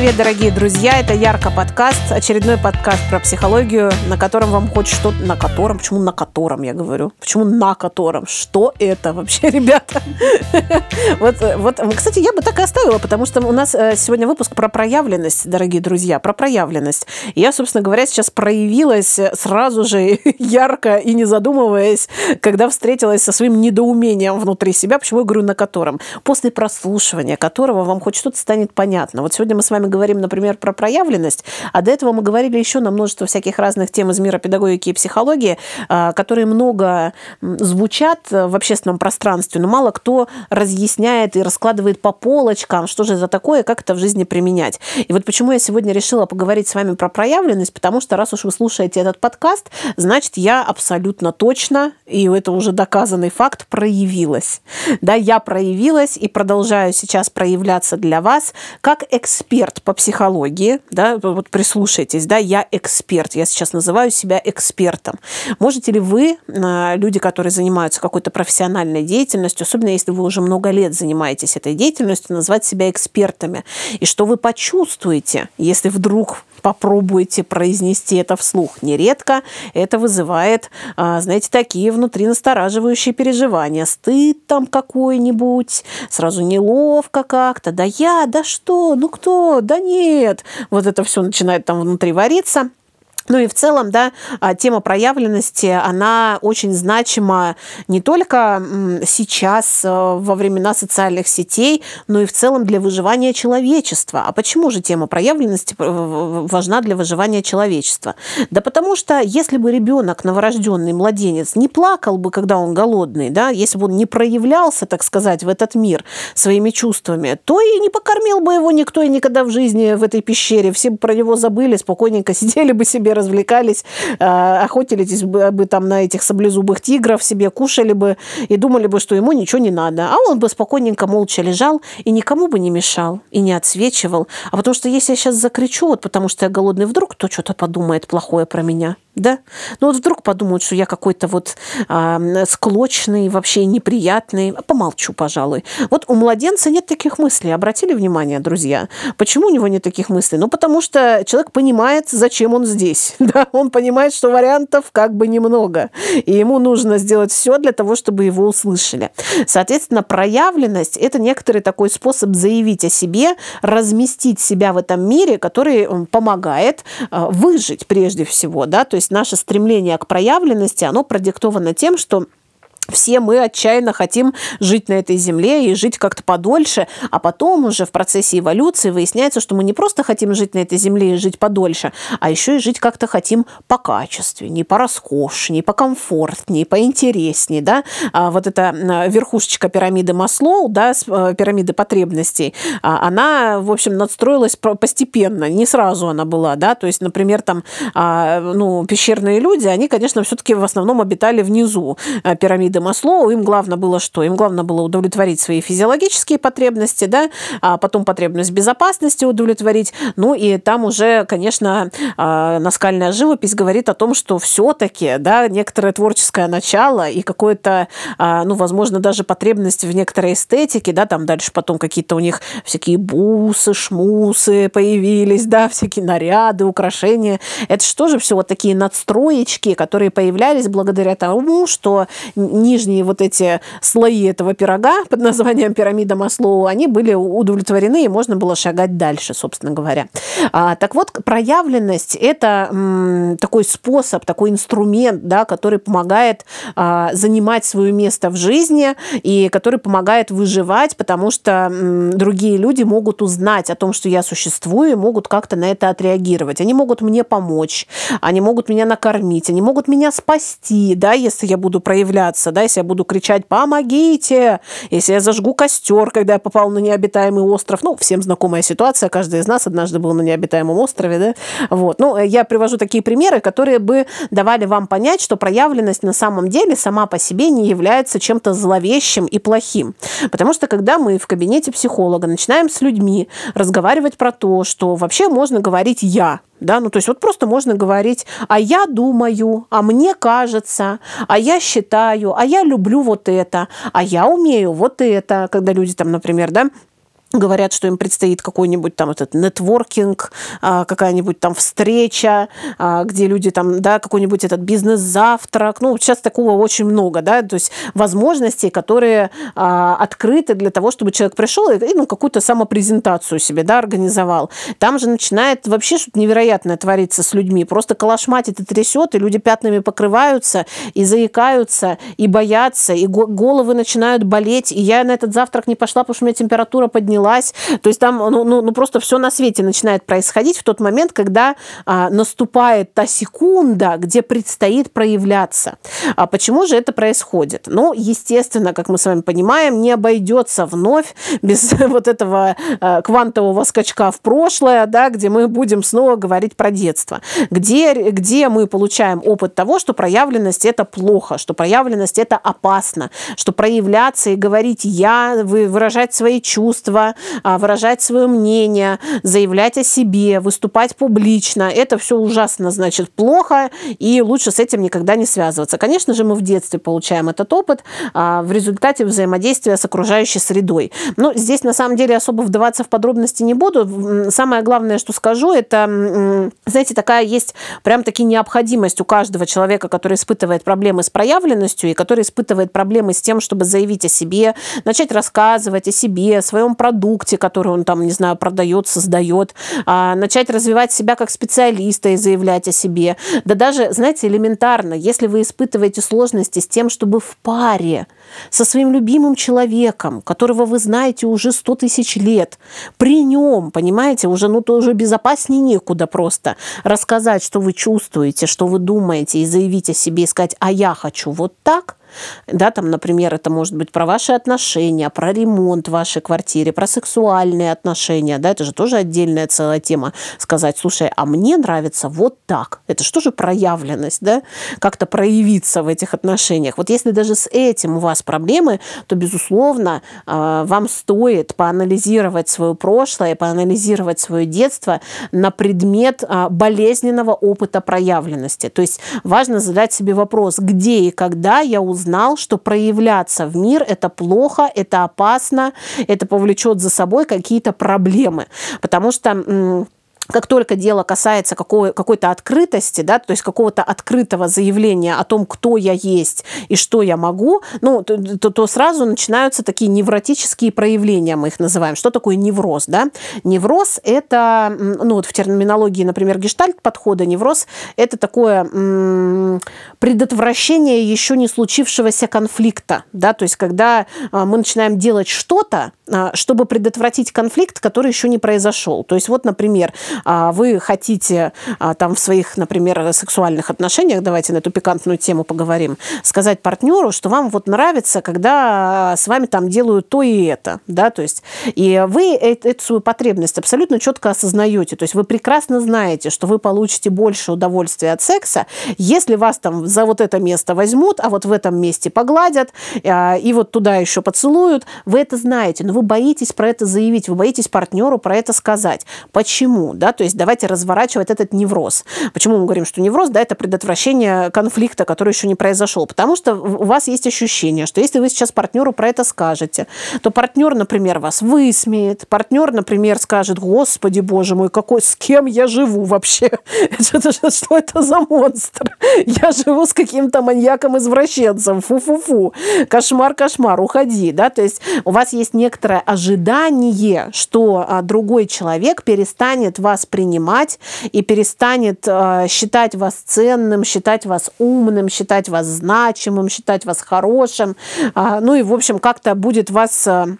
привет, дорогие друзья! Это Ярко подкаст, очередной подкаст про психологию, на котором вам хоть что-то... На котором? Почему на котором, я говорю? Почему на котором? Что это вообще, ребята? вот, вот, кстати, я бы так и оставила, потому что у нас э, сегодня выпуск про проявленность, дорогие друзья, про проявленность. Я, собственно говоря, сейчас проявилась сразу же ярко и не задумываясь, когда встретилась со своим недоумением внутри себя. Почему я говорю на котором? После прослушивания которого вам хоть что-то станет понятно. Вот сегодня мы с вами говорим, например, про проявленность, а до этого мы говорили еще на множество всяких разных тем из мира педагогики и психологии, а, которые много звучат в общественном пространстве, но мало кто разъясняет и раскладывает по полочкам, что же за такое, как это в жизни применять. И вот почему я сегодня решила поговорить с вами про проявленность, потому что раз уж вы слушаете этот подкаст, значит, я абсолютно точно, и это уже доказанный факт, проявилась. Да, я проявилась и продолжаю сейчас проявляться для вас как эксперт по психологии, да, вот прислушайтесь, да, я эксперт, я сейчас называю себя экспертом. Можете ли вы, а, люди, которые занимаются какой-то профессиональной деятельностью, особенно если вы уже много лет занимаетесь этой деятельностью, назвать себя экспертами? И что вы почувствуете, если вдруг попробуйте произнести это вслух. Нередко это вызывает, а, знаете, такие внутри настораживающие переживания. Стыд там какой-нибудь, сразу неловко как-то. Да я, да что, ну кто, да нет. Вот это все начинает там внутри вариться. Ну и в целом, да, а, тема проявленности, она очень значима не только сейчас, э, во времена социальных сетей, но и в целом для выживания человечества. А почему же тема проявленности важна для выживания человечества? Да потому что если бы ребенок, новорожденный младенец, не плакал бы, когда он голодный, да, если бы он не проявлялся, так сказать, в этот мир своими чувствами, то и не покормил бы его никто и никогда в жизни в этой пещере. Все бы про него забыли, спокойненько сидели бы себе развлекались, э, охотились бы там на этих саблезубых тигров, себе кушали бы и думали бы, что ему ничего не надо. А он бы спокойненько, молча лежал и никому бы не мешал, и не отсвечивал. А потому что если я сейчас закричу, вот потому что я голодный, вдруг кто что-то подумает плохое про меня – да? Ну вот вдруг подумают, что я какой-то вот э, склочный, вообще неприятный. Помолчу, пожалуй. Вот у младенца нет таких мыслей. Обратили внимание, друзья? Почему у него нет таких мыслей? Ну, потому что человек понимает, зачем он здесь. Да? Он понимает, что вариантов как бы немного. И ему нужно сделать все для того, чтобы его услышали. Соответственно, проявленность – это некоторый такой способ заявить о себе, разместить себя в этом мире, который помогает э, выжить прежде всего. Да? То есть наше стремление к проявленности, оно продиктовано тем, что все мы отчаянно хотим жить на этой земле и жить как-то подольше, а потом уже в процессе эволюции выясняется, что мы не просто хотим жить на этой земле и жить подольше, а еще и жить как-то хотим по покачественнее, пороскошнее, покомфортнее, поинтереснее, да, а вот эта верхушечка пирамиды Маслоу, да, э, пирамиды потребностей, а, она, в общем, надстроилась постепенно, не сразу она была, да, то есть, например, там, а, ну, пещерные люди, они, конечно, все-таки в основном обитали внизу э, пирамиды пирамиды Маслоу, им главное было что? Им главное было удовлетворить свои физиологические потребности, да, а потом потребность безопасности удовлетворить. Ну и там уже, конечно, а, наскальная живопись говорит о том, что все-таки, да, некоторое творческое начало и какое-то, а, ну, возможно, даже потребность в некоторой эстетике, да, там дальше потом какие-то у них всякие бусы, шмусы появились, да, всякие наряды, украшения. Это что же все вот такие надстроечки, которые появлялись благодаря тому, что нижние вот эти слои этого пирога под названием пирамида Маслоу, они были удовлетворены, и можно было шагать дальше, собственно говоря. А, так вот, проявленность – это м, такой способ, такой инструмент, да, который помогает а, занимать свое место в жизни и который помогает выживать, потому что м, другие люди могут узнать о том, что я существую, и могут как-то на это отреагировать. Они могут мне помочь, они могут меня накормить, они могут меня спасти, да, если я буду проявляться бояться, да, если я буду кричать «помогите», если я зажгу костер, когда я попал на необитаемый остров, ну, всем знакомая ситуация, каждый из нас однажды был на необитаемом острове, да, вот. Ну, я привожу такие примеры, которые бы давали вам понять, что проявленность на самом деле сама по себе не является чем-то зловещим и плохим. Потому что когда мы в кабинете психолога начинаем с людьми разговаривать про то, что вообще можно говорить «я», да, ну то есть вот просто можно говорить, а я думаю, а мне кажется, а я считаю, а я люблю вот это, а я умею вот это, когда люди там, например, да, говорят, что им предстоит какой-нибудь там этот нетворкинг, а, какая-нибудь там встреча, а, где люди там, да, какой-нибудь этот бизнес-завтрак. Ну, сейчас такого очень много, да, то есть возможностей, которые а, открыты для того, чтобы человек пришел и, ну, какую-то самопрезентацию себе, да, организовал. Там же начинает вообще что-то невероятное твориться с людьми. Просто калашматит и трясет, и люди пятнами покрываются, и заикаются, и боятся, и головы начинают болеть. И я на этот завтрак не пошла, потому что у меня температура поднялась поднялась. То есть там ну, ну, ну просто все на свете начинает происходить в тот момент, когда а, наступает та секунда, где предстоит проявляться. А почему же это происходит? Ну, естественно, как мы с вами понимаем, не обойдется вновь без вот этого а, квантового скачка в прошлое, да, где мы будем снова говорить про детство, где, где мы получаем опыт того, что проявленность это плохо, что проявленность это опасно, что проявляться и говорить я, выражать свои чувства, а, выражать свое мнение, заявлять о себе, выступать публично. Это все ужасно, значит, плохо, и лучше с этим никогда не связываться. Конечно же, мы в детстве получаем этот опыт а, в результате взаимодействия с окружающей средой. Но здесь, на самом деле, особо вдаваться в подробности не буду. Самое главное, что скажу, это, знаете, такая есть прям таки необходимость у каждого человека, который испытывает проблемы с проявленностью и который испытывает проблемы с тем, чтобы заявить о себе, начать рассказывать о себе, о своем продукте, продукте, который он там, не знаю, продает, создает, а, начать развивать себя как специалиста и заявлять о себе. Да даже, знаете, элементарно, если вы испытываете сложности с тем, чтобы в паре со своим любимым человеком, которого вы знаете уже 100 тысяч лет, при нем, понимаете, уже, ну, то уже безопаснее некуда просто рассказать, что вы чувствуете, что вы думаете, и заявить о себе, и сказать, а я хочу вот так, да, там, например, это может быть про ваши отношения, про ремонт в вашей квартире, про сексуальные отношения, да, это же тоже отдельная целая тема. Сказать, слушай, а мне нравится вот так. Это что же проявленность, да, как-то проявиться в этих отношениях. Вот если даже с этим у вас проблемы, то, безусловно, а, вам стоит поанализировать свое прошлое, поанализировать свое детство на предмет а, болезненного опыта проявленности. То есть важно задать себе вопрос, где и когда я узнала узнал, что проявляться в мир – это плохо, это опасно, это повлечет за собой какие-то проблемы. Потому что как только дело касается какого, какой-то открытости, да, то есть какого-то открытого заявления о том, кто я есть и что я могу, ну, то, то, то сразу начинаются такие невротические проявления, мы их называем. Что такое невроз? Да? Невроз – это, ну, вот в терминологии, например, гештальт-подхода, невроз – это такое м- предотвращение еще не случившегося конфликта, да, то есть когда а, мы начинаем делать что-то, а, чтобы предотвратить конфликт, который еще не произошел. То есть вот, например, вы хотите а, там в своих, например, сексуальных отношениях, давайте на эту пикантную тему поговорим, сказать партнеру, что вам вот нравится, когда с вами там делают то и это, да, то есть и вы эту свою потребность абсолютно четко осознаете, то есть вы прекрасно знаете, что вы получите больше удовольствия от секса, если вас там за вот это место возьмут, а вот в этом месте погладят, а, и вот туда еще поцелуют, вы это знаете, но вы боитесь про это заявить, вы боитесь партнеру про это сказать. Почему? Да? То есть давайте разворачивать этот невроз. Почему мы говорим, что невроз, да, это предотвращение конфликта, который еще не произошел? Потому что у вас есть ощущение, что если вы сейчас партнеру про это скажете, то партнер, например, вас высмеет, партнер, например, скажет, господи, боже мой, какой, с кем я живу вообще? Что это за монстр? Я живу с каким-то маньяком-извращенцем, фу-фу-фу, кошмар, кошмар, уходи, да, то есть у вас есть некоторое ожидание, что а, другой человек перестанет вас вас принимать и перестанет э, считать вас ценным, считать вас умным, считать вас значимым, считать вас хорошим. Э, ну и, в общем, как-то будет вас... Э,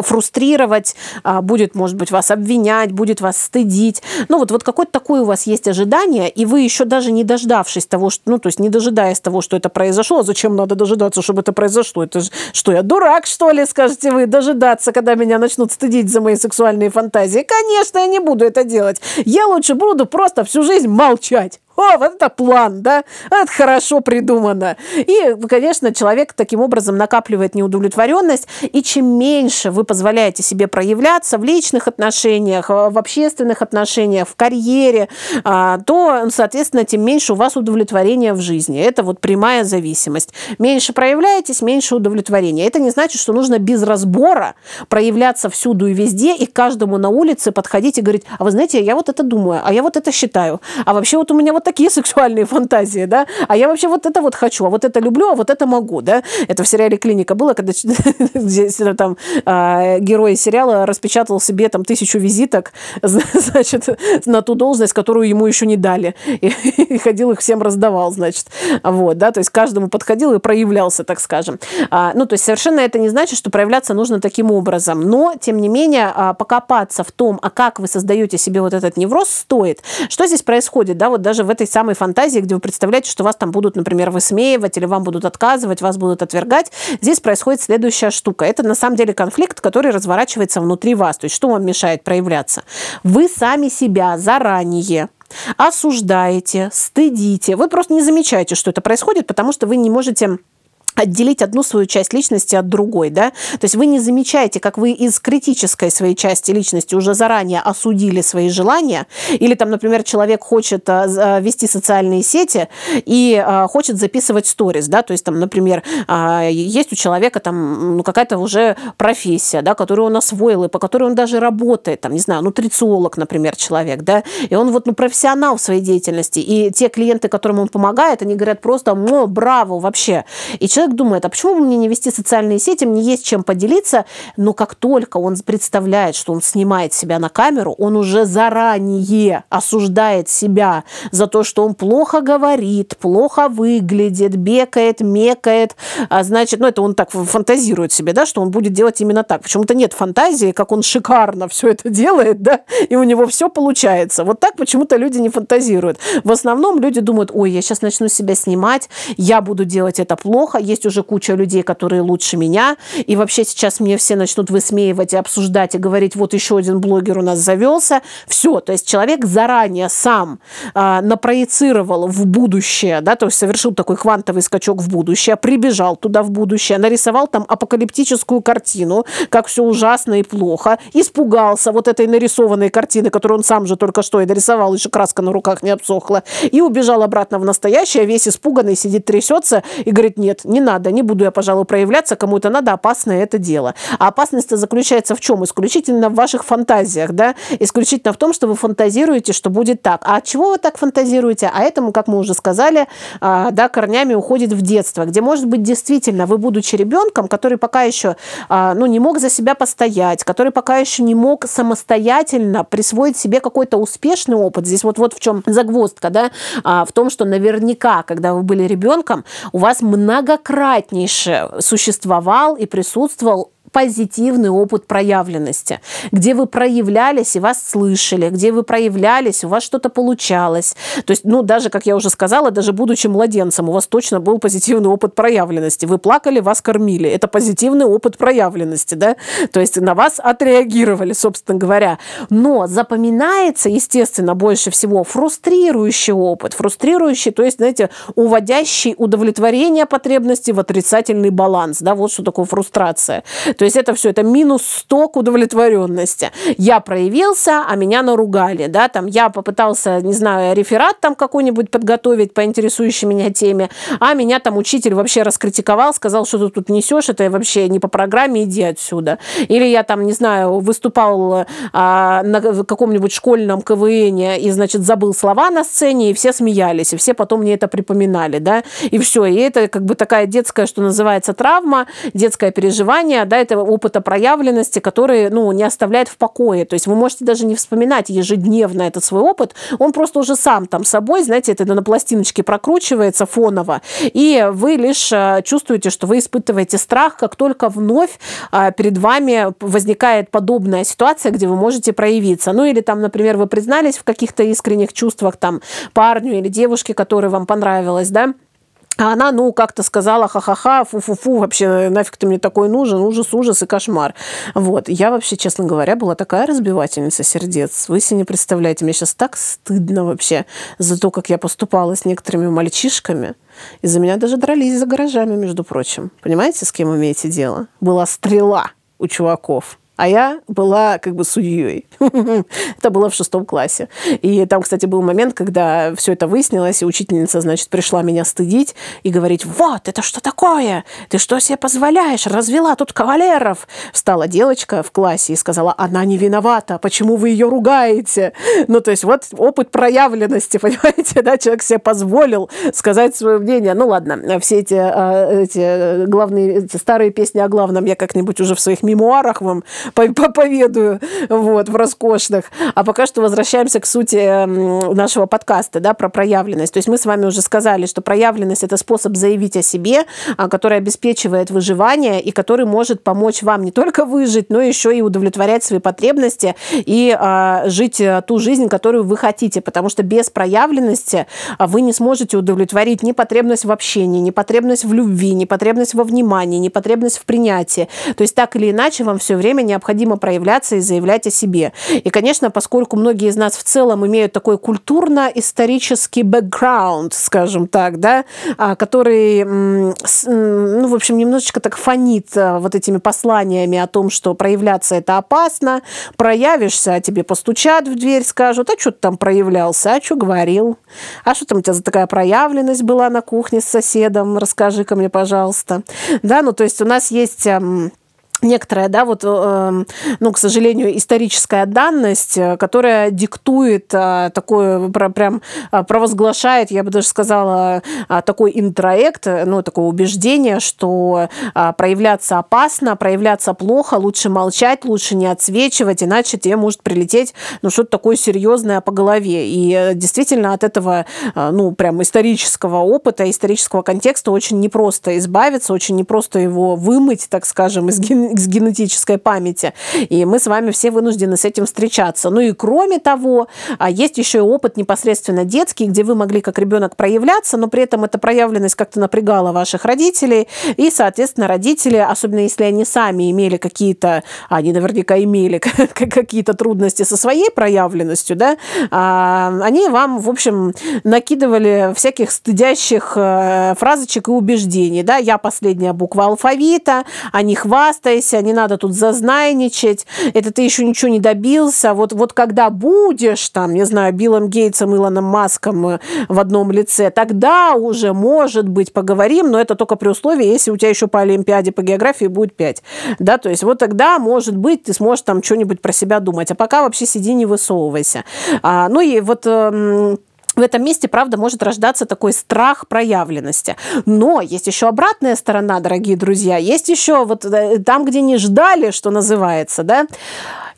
фрустрировать, а, будет, может быть, вас обвинять, будет вас стыдить. Ну, вот, вот какое-то такое у вас есть ожидание, и вы еще даже не дождавшись того, что, ну, то есть не дожидаясь того, что это произошло, а зачем надо дожидаться, чтобы это произошло? Это же, что, я дурак, что ли, скажете вы, дожидаться, когда меня начнут стыдить за мои сексуальные фантазии? Конечно, я не буду это делать. Я лучше буду просто всю жизнь молчать. О, вот это план, да, это хорошо придумано. И, конечно, человек таким образом накапливает неудовлетворенность, и чем меньше вы позволяете себе проявляться в личных отношениях, в общественных отношениях, в карьере, а, то, соответственно, тем меньше у вас удовлетворения в жизни. Это вот прямая зависимость. Меньше проявляетесь, меньше удовлетворения. Это не значит, что нужно без разбора проявляться всюду и везде, и каждому на улице подходить и говорить, а вы знаете, я вот это думаю, а я вот это считаю, а вообще вот у меня вот такие сексуальные фантазии, да, а я вообще вот это вот хочу, а вот это люблю, а вот это могу, да. Это в сериале «Клиника» было, когда там а, герой сериала распечатал себе там тысячу визиток, значит, на ту должность, которую ему еще не дали. И ходил их всем раздавал, значит. Вот, да, то есть каждому подходил и проявлялся, так скажем. А, ну, то есть совершенно это не значит, что проявляться нужно таким образом. Но, тем не менее, а, покопаться в том, а как вы создаете себе вот этот невроз, стоит. Что здесь происходит, да, вот даже в этой самой фантазии, где вы представляете, что вас там будут, например, высмеивать или вам будут отказывать, вас будут отвергать, здесь происходит следующая штука. Это на самом деле конфликт, который разворачивается внутри вас. То есть что вам мешает проявляться? Вы сами себя заранее осуждаете, стыдите. Вы просто не замечаете, что это происходит, потому что вы не можете отделить одну свою часть личности от другой, да, то есть вы не замечаете, как вы из критической своей части личности уже заранее осудили свои желания, или там, например, человек хочет а, а, вести социальные сети и а, хочет записывать сторис, да, то есть там, например, есть у человека там ну, какая-то уже профессия, да, которую он освоил и по которой он даже работает, там, не знаю, нутрициолог, например, человек, да, и он вот, ну, профессионал в своей деятельности, и те клиенты, которым он помогает, они говорят просто, ну, браво вообще, и человек человек думает, а почему бы мне не вести социальные сети, мне есть чем поделиться, но как только он представляет, что он снимает себя на камеру, он уже заранее осуждает себя за то, что он плохо говорит, плохо выглядит, бекает, мекает, а значит, ну это он так фантазирует себе, да, что он будет делать именно так. Почему-то нет фантазии, как он шикарно все это делает, да, и у него все получается. Вот так почему-то люди не фантазируют. В основном люди думают, ой, я сейчас начну себя снимать, я буду делать это плохо, есть уже куча людей, которые лучше меня, и вообще сейчас мне все начнут высмеивать и обсуждать и говорить, вот еще один блогер у нас завелся. Все, то есть человек заранее сам э, напроецировал в будущее, да, то есть совершил такой квантовый скачок в будущее, прибежал туда в будущее, нарисовал там апокалиптическую картину, как все ужасно и плохо, испугался вот этой нарисованной картины, которую он сам же только что и нарисовал, еще краска на руках не обсохла, и убежал обратно в настоящее, весь испуганный, сидит, трясется и говорит, нет, не надо, не буду я, пожалуй, проявляться, кому это надо, опасное это дело. А опасность заключается в чем? Исключительно в ваших фантазиях, да, исключительно в том, что вы фантазируете, что будет так. А от чего вы так фантазируете? А этому, как мы уже сказали, а, да, корнями уходит в детство, где, может быть, действительно вы, будучи ребенком, который пока еще, а, ну, не мог за себя постоять, который пока еще не мог самостоятельно присвоить себе какой-то успешный опыт. Здесь вот, вот в чем загвоздка, да, а, в том, что наверняка, когда вы были ребенком, у вас многократно многократнейше существовал и присутствовал позитивный опыт проявленности, где вы проявлялись и вас слышали, где вы проявлялись, у вас что-то получалось. То есть, ну, даже, как я уже сказала, даже будучи младенцем, у вас точно был позитивный опыт проявленности. Вы плакали, вас кормили. Это позитивный опыт проявленности, да? То есть на вас отреагировали, собственно говоря. Но запоминается, естественно, больше всего фрустрирующий опыт. Фрустрирующий, то есть, знаете, уводящий удовлетворение потребностей в отрицательный баланс. Да, вот что такое фрустрация. То есть это все, это минус 100 к удовлетворенности. Я проявился, а меня наругали, да, там я попытался, не знаю, реферат там какой-нибудь подготовить по интересующей меня теме, а меня там учитель вообще раскритиковал, сказал, что ты тут несешь, это вообще не по программе, иди отсюда. Или я там, не знаю, выступал а, на каком-нибудь школьном КВН и, значит, забыл слова на сцене, и все смеялись, и все потом мне это припоминали, да, и все. И это как бы такая детская, что называется, травма, детское переживание, да, это этого опыта проявленности, который, ну, не оставляет в покое. То есть вы можете даже не вспоминать ежедневно этот свой опыт, он просто уже сам там собой, знаете, это на пластиночке прокручивается фоново, и вы лишь э, чувствуете, что вы испытываете страх, как только вновь э, перед вами возникает подобная ситуация, где вы можете проявиться. Ну или там, например, вы признались в каких-то искренних чувствах там парню или девушке, которая вам понравилась, да, А она, ну, как-то сказала, ха-ха-ха, фу-фу-фу, вообще нафиг ты мне такой нужен, ужас, ужас и кошмар. Вот. Я вообще, честно говоря, была такая разбивательница сердец. Вы себе не представляете, мне сейчас так стыдно вообще за то, как я поступала с некоторыми мальчишками. Из-за меня даже дрались за гаражами, между прочим. Понимаете, с кем имеете дело? Была стрела у чуваков а я была как бы судьей. это было в шестом классе. И там, кстати, был момент, когда все это выяснилось, и учительница, значит, пришла меня стыдить и говорить, вот, это что такое? Ты что себе позволяешь? Развела тут кавалеров. Встала девочка в классе и сказала, она не виновата, почему вы ее ругаете? Ну, то есть вот опыт проявленности, понимаете, да, человек себе позволил сказать свое мнение. Ну, ладно, все эти, а, эти главные, эти старые песни о главном я как-нибудь уже в своих мемуарах вам поведаю вот, в роскошных. А пока что возвращаемся к сути нашего подкаста да, про проявленность. То есть мы с вами уже сказали, что проявленность – это способ заявить о себе, а, который обеспечивает выживание и который может помочь вам не только выжить, но еще и удовлетворять свои потребности и а, жить э, ту жизнь, которую вы хотите. Потому что без проявленности а, вы не сможете удовлетворить ни потребность в общении, ни потребность в любви, ни потребность во внимании, ни потребность в принятии. То есть так или иначе вам все время необходимо проявляться и заявлять о себе. И, конечно, поскольку многие из нас в целом имеют такой культурно-исторический бэкграунд, скажем так, да, а, который, ну, в общем, немножечко так фонит а, вот этими посланиями о том, что проявляться это опасно, проявишься, а тебе постучат в дверь, скажут, а что ты там проявлялся, а что говорил, а что там у тебя за такая проявленность была на кухне с соседом, расскажи-ка мне, пожалуйста. Да, ну, то есть у нас есть некоторая, да, вот, э, ну, к сожалению, историческая данность, э, которая диктует э, такое, прям провозглашает, я бы даже сказала, такой интроект, ну, такое убеждение, что проявляться опасно, проявляться плохо, лучше молчать, лучше не отсвечивать, иначе тебе может прилететь, ну, что-то такое серьезное по голове. И действительно от этого, ну, прям исторического опыта, исторического контекста очень непросто избавиться, очень непросто его вымыть, так скажем, из с генетической памяти. И мы с вами все вынуждены с этим встречаться. Ну и кроме того, а, есть еще и опыт непосредственно детский, где вы могли как ребенок проявляться, но при этом эта проявленность как-то напрягала ваших родителей. И, соответственно, родители, особенно если они сами имели какие-то, а, они наверняка имели какие-то трудности со своей проявленностью, да, а, они вам, в общем, накидывали всяких стыдящих э, фразочек и убеждений. Да? Я последняя буква алфавита, а не хвастайся, старайся, не надо тут зазнайничать, это ты еще ничего не добился, вот, вот когда будешь там, не знаю, Биллом Гейтсом, Илоном Маском э, в одном лице, тогда уже, может быть, поговорим, но это только при условии, если у тебя еще по Олимпиаде по географии будет 5. Да, то есть вот тогда, может быть, ты сможешь там что-нибудь про себя думать, а пока вообще сиди, не высовывайся. А, ну и вот эм, в этом месте, правда, может рождаться такой страх проявленности. Но есть еще обратная сторона, дорогие друзья. Есть еще вот э, там, где не ждали, что называется, да,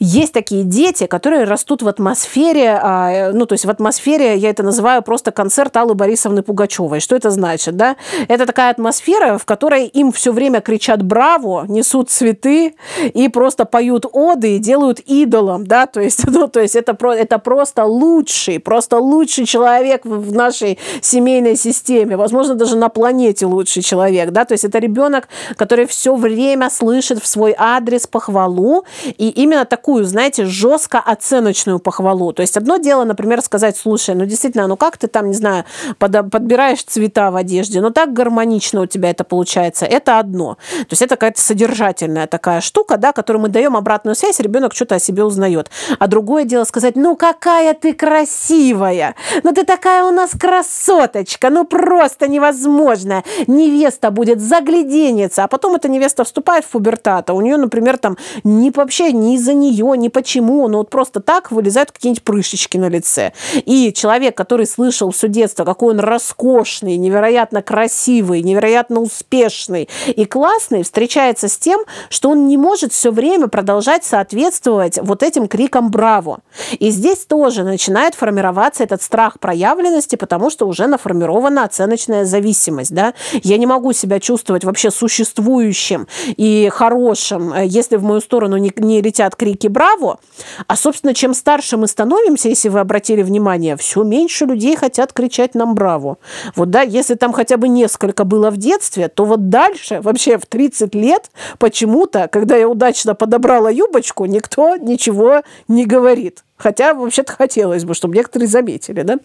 есть такие дети, которые растут в атмосфере, а, ну, то есть в атмосфере, я это называю просто концерт Аллы Борисовны Пугачевой. Что это значит, да? Это такая атмосфера, в которой им все время кричат «Браво!», несут цветы и просто поют оды и делают идолом, да, то есть, ну, то есть это, это просто лучший, просто лучший человек в нашей семейной системе, возможно, даже на планете лучший человек, да, то есть это ребенок, который все время слышит в свой адрес похвалу, и именно так такую, знаете, жестко оценочную похвалу. То есть одно дело, например, сказать, слушай, ну действительно, ну как ты там, не знаю, под, подбираешь цвета в одежде, ну так гармонично у тебя это получается. Это одно. То есть это какая-то содержательная такая штука, да, которую мы даем обратную связь, ребенок что-то о себе узнает. А другое дело сказать, ну какая ты красивая, ну ты такая у нас красоточка, ну просто невозможная. Невеста будет загляденница, а потом эта невеста вступает в пубертат, а у нее, например, там не вообще не из-за нее нее, ни почему, но вот просто так вылезают какие-нибудь прыщички на лице. И человек, который слышал все детство, какой он роскошный, невероятно красивый, невероятно успешный и классный, встречается с тем, что он не может все время продолжать соответствовать вот этим крикам «Браво!». И здесь тоже начинает формироваться этот страх проявленности, потому что уже наформирована оценочная зависимость. Да? Я не могу себя чувствовать вообще существующим и хорошим, э, если в мою сторону не, не летят крики крики «Браво!», а, собственно, чем старше мы становимся, если вы обратили внимание, все меньше людей хотят кричать нам «Браво!». Вот, да, если там хотя бы несколько было в детстве, то вот дальше, вообще в 30 лет, почему-то, когда я удачно подобрала юбочку, никто ничего не говорит. Хотя, вообще-то, хотелось бы, чтобы некоторые заметили, да?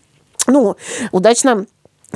Ну, удачно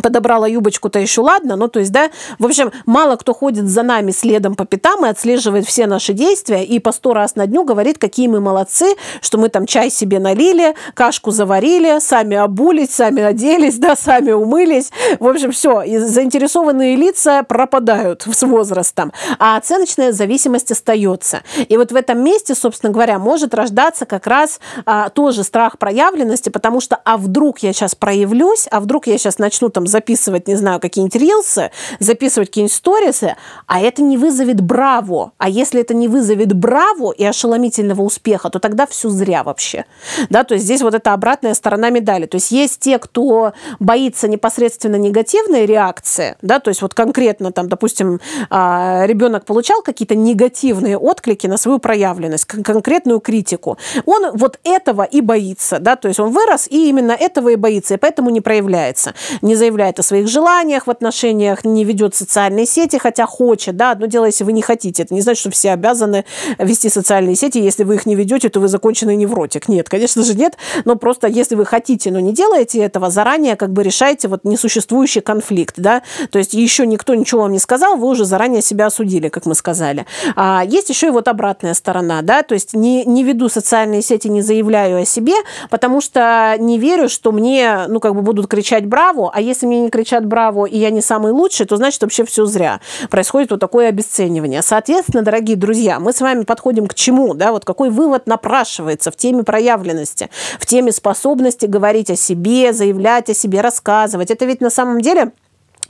подобрала юбочку-то еще ладно, ну, то есть, да, в общем, мало кто ходит за нами следом по пятам и отслеживает все наши действия и по сто раз на дню говорит, какие мы молодцы, что мы там чай себе налили, кашку заварили, сами обулись, сами оделись, да, сами умылись, в общем, все, и заинтересованные лица пропадают с возрастом, а оценочная зависимость остается. И вот в этом месте, собственно говоря, может рождаться как раз а, тоже страх проявленности, потому что, а вдруг я сейчас проявлюсь, а вдруг я сейчас начну там там записывать, не знаю, какие-нибудь рилсы, записывать какие-нибудь сторисы, а это не вызовет браво. А если это не вызовет браво и ошеломительного успеха, то тогда все зря вообще. Да, то есть здесь вот эта обратная сторона медали. То есть есть те, кто боится непосредственно негативной реакции, да, то есть вот конкретно там, допустим, а, ребенок получал какие-то негативные отклики на свою проявленность, конкретную критику. Он вот этого и боится, да, то есть он вырос и именно этого и боится, и поэтому не проявляется. Не заявляет заявляет о своих желаниях в отношениях, не ведет социальные сети, хотя хочет. Да? Одно дело, если вы не хотите. Это не значит, что все обязаны вести социальные сети. Если вы их не ведете, то вы законченный невротик. Нет, конечно же нет. Но просто если вы хотите, но не делаете этого, заранее как бы решайте вот несуществующий конфликт. Да? То есть еще никто ничего вам не сказал, вы уже заранее себя осудили, как мы сказали. А есть еще и вот обратная сторона. Да? То есть не, не веду социальные сети, не заявляю о себе, потому что не верю, что мне ну, как бы будут кричать «браво», а если если мне не кричат «браво» и я не самый лучший, то значит вообще все зря. Происходит вот такое обесценивание. Соответственно, дорогие друзья, мы с вами подходим к чему? Да? Вот какой вывод напрашивается в теме проявленности, в теме способности говорить о себе, заявлять о себе, рассказывать. Это ведь на самом деле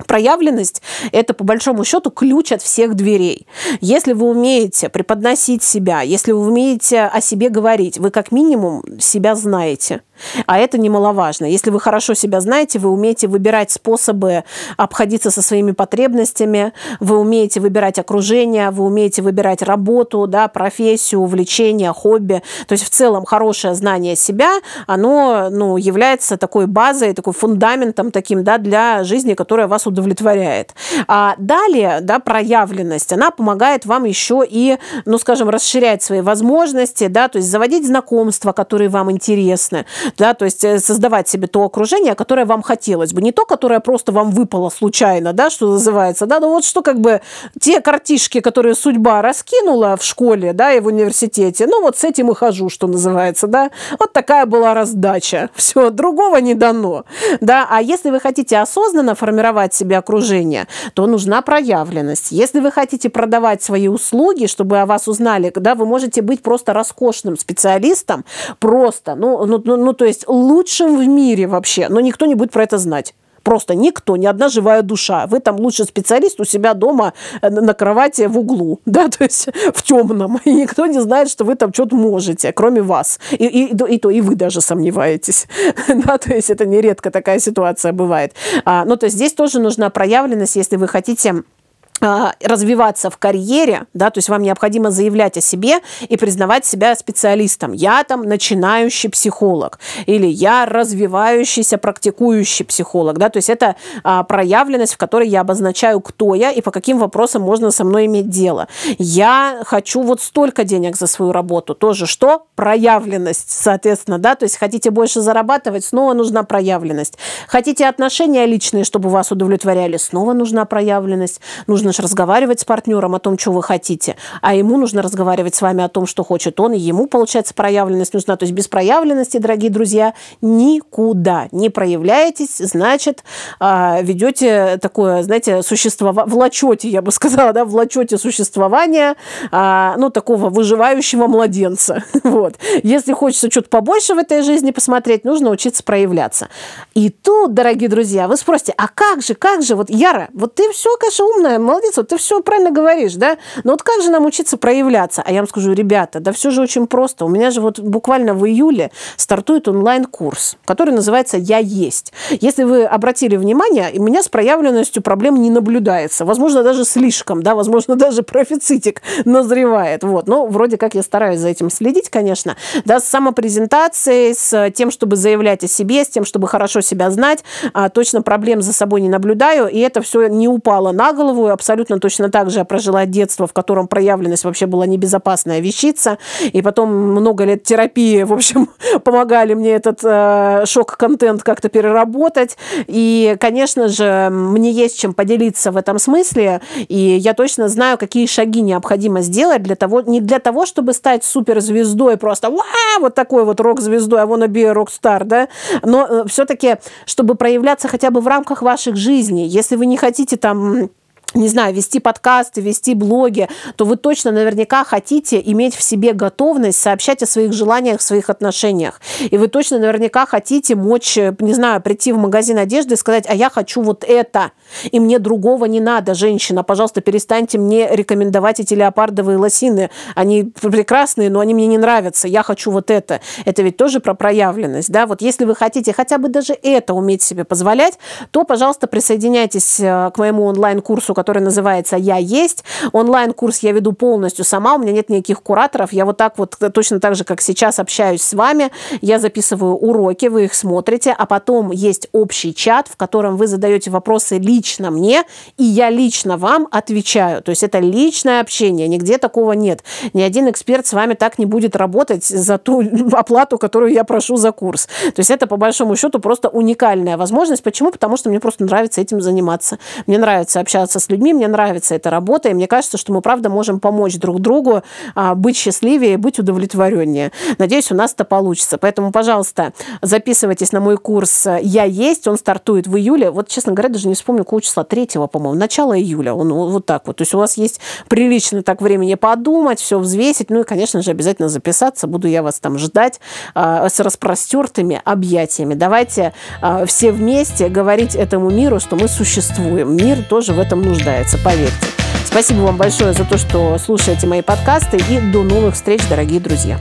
Проявленность – это, по большому счету, ключ от всех дверей. Если вы умеете преподносить себя, если вы умеете о себе говорить, вы как минимум себя знаете – а это немаловажно. Если вы хорошо себя знаете, вы умеете выбирать способы обходиться со своими потребностями, вы умеете выбирать окружение, вы умеете выбирать работу, да, профессию, увлечение, хобби. То есть в целом хорошее знание себя, оно ну, является такой базой, такой фундаментом таким да, для жизни, которая вас удовлетворяет. А далее да, проявленность, она помогает вам еще и, ну, скажем, расширять свои возможности, да, то есть заводить знакомства, которые вам интересны, да, то есть э, создавать себе то окружение, которое вам хотелось бы, не то, которое просто вам выпало случайно, да, что называется, да, ну вот что как бы те картишки, которые судьба раскинула в школе, да, и в университете, ну вот с этим и хожу, что называется, да, вот такая была раздача, все, другого не дано, да, а если вы хотите осознанно формировать себе окружение, то нужна проявленность. Если вы хотите продавать свои услуги, чтобы о вас узнали, да, вы можете быть просто роскошным специалистом, просто, ну, ну, ну, ну то есть лучшим в мире вообще, но никто не будет про это знать. Просто никто, ни одна живая душа. Вы там лучший специалист у себя дома э, на кровати в углу, да, то есть в темном. И никто не знает, что вы там что-то можете, кроме вас. И, и, и то, и вы даже сомневаетесь. да, то есть это нередко такая ситуация бывает. А, ну, то есть здесь тоже нужна проявленность, если вы хотите развиваться в карьере, да, то есть вам необходимо заявлять о себе и признавать себя специалистом. Я там начинающий психолог или я развивающийся практикующий психолог, да, то есть это а, проявленность, в которой я обозначаю, кто я и по каким вопросам можно со мной иметь дело. Я хочу вот столько денег за свою работу, тоже что? Проявленность, соответственно, да, то есть хотите больше зарабатывать, снова нужна проявленность. Хотите отношения личные, чтобы вас удовлетворяли, снова нужна проявленность. Нужно же разговаривать с партнером о том, что вы хотите, а ему нужно разговаривать с вами о том, что хочет он, и ему, получается, проявленность нужна. То есть без проявленности, дорогие друзья, никуда не проявляетесь, значит, а, ведете такое, знаете, существование, влачете, я бы сказала, да, влачете существование, а, ну, такого выживающего младенца. Вот. Если хочется что-то побольше в этой жизни посмотреть, нужно учиться проявляться. И тут, дорогие друзья, вы спросите, а как же, как же, вот, Яра, вот ты все, конечно, умная, молодец, молодец, вот ты все правильно говоришь, да? Но вот как же нам учиться проявляться? А я вам скажу, ребята, да все же очень просто. У меня же вот буквально в июле стартует онлайн-курс, который называется «Я есть». Если вы обратили внимание, у меня с проявленностью проблем не наблюдается. Возможно, даже слишком, да, возможно, даже профицитик назревает. Вот. Но вроде как я стараюсь за этим следить, конечно. Да, с самопрезентацией, с тем, чтобы заявлять о себе, с тем, чтобы хорошо себя знать. А, точно проблем за собой не наблюдаю. И это все не упало на голову. Абсолютно точно так же я прожила детство, в котором проявленность вообще была небезопасная вещица. И потом много лет терапии, в общем, помогали мне этот э, шок-контент как-то переработать. И, конечно же, мне есть чем поделиться в этом смысле. И я точно знаю, какие шаги необходимо сделать для того, не для того, чтобы стать суперзвездой, просто вот такой вот рок-звездой, а вон be рок-стар, да, но э, все-таки, чтобы проявляться хотя бы в рамках ваших жизней. Если вы не хотите там не знаю, вести подкасты, вести блоги, то вы точно наверняка хотите иметь в себе готовность сообщать о своих желаниях в своих отношениях. И вы точно наверняка хотите мочь, не знаю, прийти в магазин одежды и сказать, а я хочу вот это, и мне другого не надо, женщина, пожалуйста, перестаньте мне рекомендовать эти леопардовые лосины. Они прекрасные, но они мне не нравятся, я хочу вот это. Это ведь тоже про проявленность, да? Вот если вы хотите хотя бы даже это уметь себе позволять, то, пожалуйста, присоединяйтесь э, к моему онлайн-курсу, который называется «Я есть». Онлайн-курс я веду полностью сама, у меня нет никаких кураторов. Я вот так вот, точно так же, как сейчас, общаюсь с вами. Я записываю уроки, вы их смотрите, а потом есть общий чат, в котором вы задаете вопросы лично мне, и я лично вам отвечаю. То есть это личное общение, нигде такого нет. Ни один эксперт с вами так не будет работать за ту оплату, которую я прошу за курс. То есть это, по большому счету, просто уникальная возможность. Почему? Потому что мне просто нравится этим заниматься. Мне нравится общаться с людьми, мне нравится эта работа, и мне кажется, что мы, правда, можем помочь друг другу а, быть счастливее, быть удовлетвореннее. Надеюсь, у нас это получится. Поэтому, пожалуйста, записывайтесь на мой курс «Я есть», он стартует в июле. Вот, честно говоря, даже не вспомню, какого числа, 3 по-моему, начало июля, он вот так вот. То есть у вас есть прилично так времени подумать, все взвесить, ну и, конечно же, обязательно записаться, буду я вас там ждать а, с распростертыми объятиями. Давайте а, все вместе говорить этому миру, что мы существуем. Мир тоже в этом нуждается нуждается, поверьте. Спасибо вам большое за то, что слушаете мои подкасты и до новых встреч, дорогие друзья.